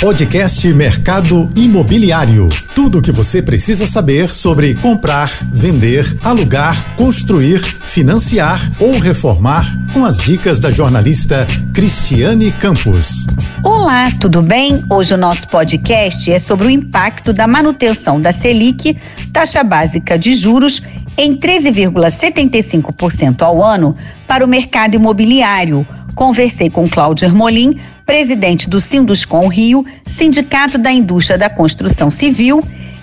Podcast Mercado Imobiliário. Tudo o que você precisa saber sobre comprar, vender, alugar, construir, financiar ou reformar com as dicas da jornalista Cristiane Campos. Olá, tudo bem? Hoje o nosso podcast é sobre o impacto da manutenção da Selic, taxa básica de juros, em 13,75% ao ano para o mercado imobiliário. Conversei com Cláudio Ermolim, presidente do Sinduscom Rio, Sindicato da Indústria da Construção Civil,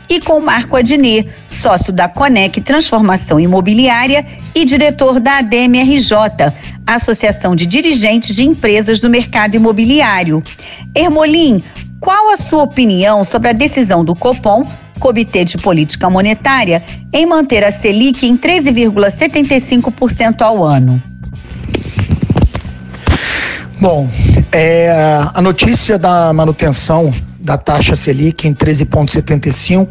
e com Marco Adnet, sócio da Conec Transformação Imobiliária e diretor da ADMRJ, Associação de Dirigentes de Empresas do Mercado Imobiliário. Ermolim, qual a sua opinião sobre a decisão do Copom, Comitê de Política Monetária, em manter a Selic em 13,75% ao ano? Bom, é, a notícia da manutenção da taxa Selic em 13,75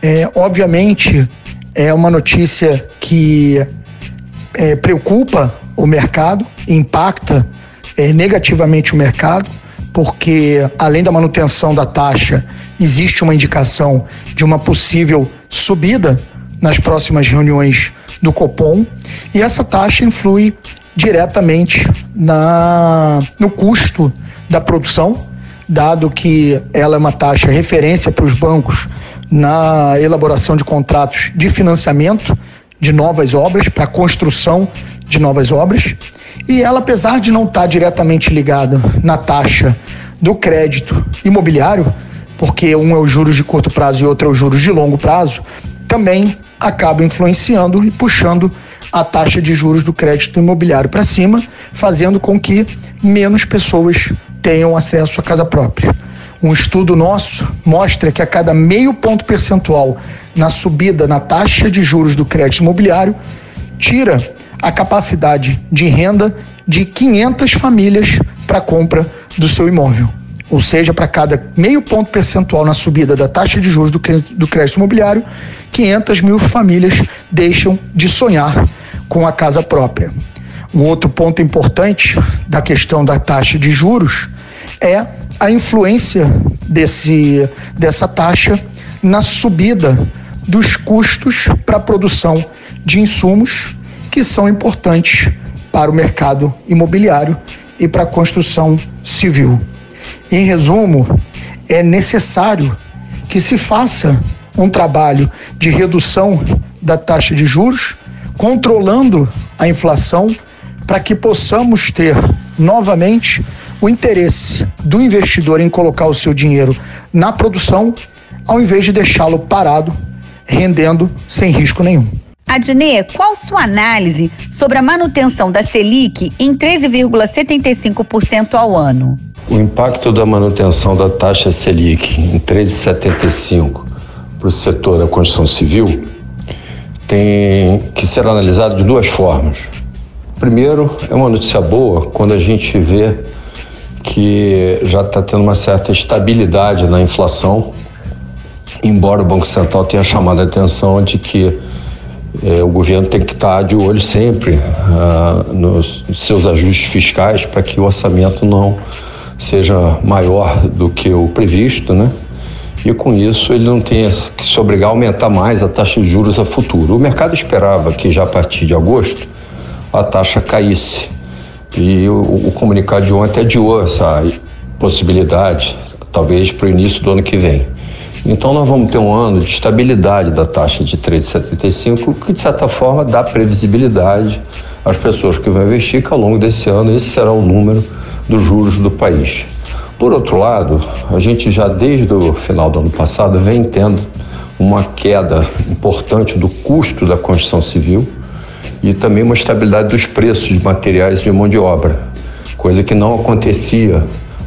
é, obviamente é uma notícia que é, preocupa o mercado, impacta é, negativamente o mercado, porque além da manutenção da taxa, existe uma indicação de uma possível subida nas próximas reuniões do Copom, e essa taxa influi diretamente na, no custo da produção, dado que ela é uma taxa referência para os bancos na elaboração de contratos de financiamento de novas obras, para construção de novas obras. E ela, apesar de não estar diretamente ligada na taxa do crédito imobiliário, porque um é os juros de curto prazo e outro é os juros de longo prazo, também acaba influenciando e puxando a taxa de juros do crédito imobiliário para cima, fazendo com que menos pessoas tenham acesso à casa própria. Um estudo nosso mostra que a cada meio ponto percentual na subida na taxa de juros do crédito imobiliário, tira a capacidade de renda de 500 famílias para compra do seu imóvel. Ou seja, para cada meio ponto percentual na subida da taxa de juros do crédito, imobiliário, 500 mil famílias deixam de sonhar com a casa própria. Um outro ponto importante da questão da taxa de juros é a influência desse, dessa taxa na subida dos custos para a produção de insumos que são importantes para o mercado imobiliário e para a construção civil. Em resumo, é necessário que se faça um trabalho de redução da taxa de juros controlando a inflação para que possamos ter novamente o interesse do investidor em colocar o seu dinheiro na produção, ao invés de deixá-lo parado, rendendo sem risco nenhum. Adnê, qual sua análise sobre a manutenção da Selic em 13,75% ao ano? O impacto da manutenção da taxa Selic em 13,75 para o setor da construção civil tem que ser analisado de duas formas. Primeiro, é uma notícia boa quando a gente vê que já está tendo uma certa estabilidade na inflação, embora o Banco Central tenha chamado a atenção de que eh, o governo tem que estar tá de olho sempre ah, nos seus ajustes fiscais para que o orçamento não seja maior do que o previsto, né? E com isso ele não tenha que se obrigar a aumentar mais a taxa de juros a futuro. O mercado esperava que já a partir de agosto a taxa caísse e o, o comunicado de ontem adiou essa possibilidade, talvez para o início do ano que vem. Então nós vamos ter um ano de estabilidade da taxa de 3,75, que de certa forma dá previsibilidade às pessoas que vão investir que ao longo desse ano esse será o número dos juros do país. Por outro lado, a gente já desde o final do ano passado vem tendo uma queda importante do custo da construção civil e também uma estabilidade dos preços de materiais e de mão de obra, coisa que não acontecia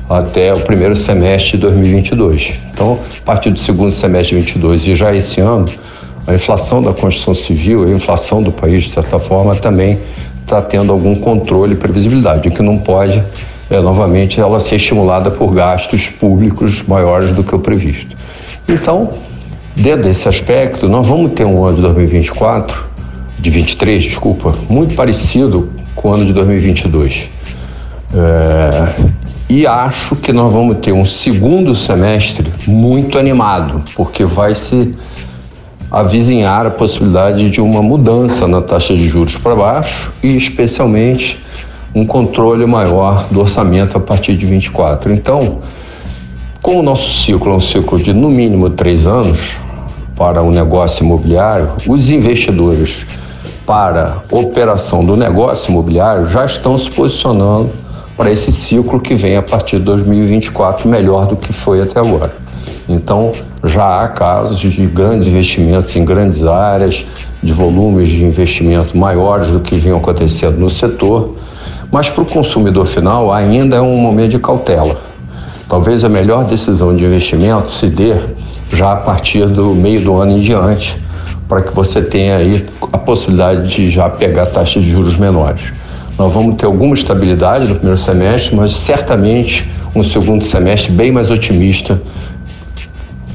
até o primeiro semestre de 2022. Então, a partir do segundo semestre de 2022 e já esse ano, a inflação da construção civil, a inflação do país, de certa forma, também está tendo algum controle e previsibilidade, o que não pode é, novamente ela ser estimulada por gastos públicos maiores do que o previsto. Então, dentro desse aspecto, nós vamos ter um ano de 2024, de 23, desculpa, muito parecido com o ano de 2022. É, E acho que nós vamos ter um segundo semestre muito animado, porque vai se avizinhar a possibilidade de uma mudança na taxa de juros para baixo e, especialmente, um controle maior do orçamento a partir de 24. Então, como o nosso ciclo é um ciclo de no mínimo três anos para o negócio imobiliário, os investidores para operação do negócio imobiliário já estão se posicionando para esse ciclo que vem a partir de 2024 melhor do que foi até agora. Então, já há casos de grandes investimentos em grandes áreas, de volumes de investimento maiores do que vinham acontecendo no setor, mas para o consumidor final ainda é um momento de cautela. Talvez a melhor decisão de investimento se dê já a partir do meio do ano em diante, para que você tenha aí a possibilidade de já pegar taxas de juros menores. Nós vamos ter alguma estabilidade no primeiro semestre, mas certamente um segundo semestre bem mais otimista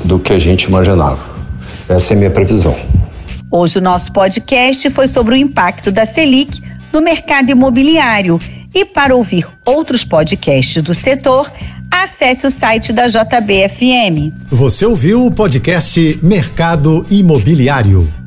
do que a gente imaginava. Essa é a minha previsão. Hoje o nosso podcast foi sobre o impacto da Selic no mercado imobiliário. E para ouvir outros podcasts do setor, acesse o site da JBFM. Você ouviu o podcast Mercado Imobiliário.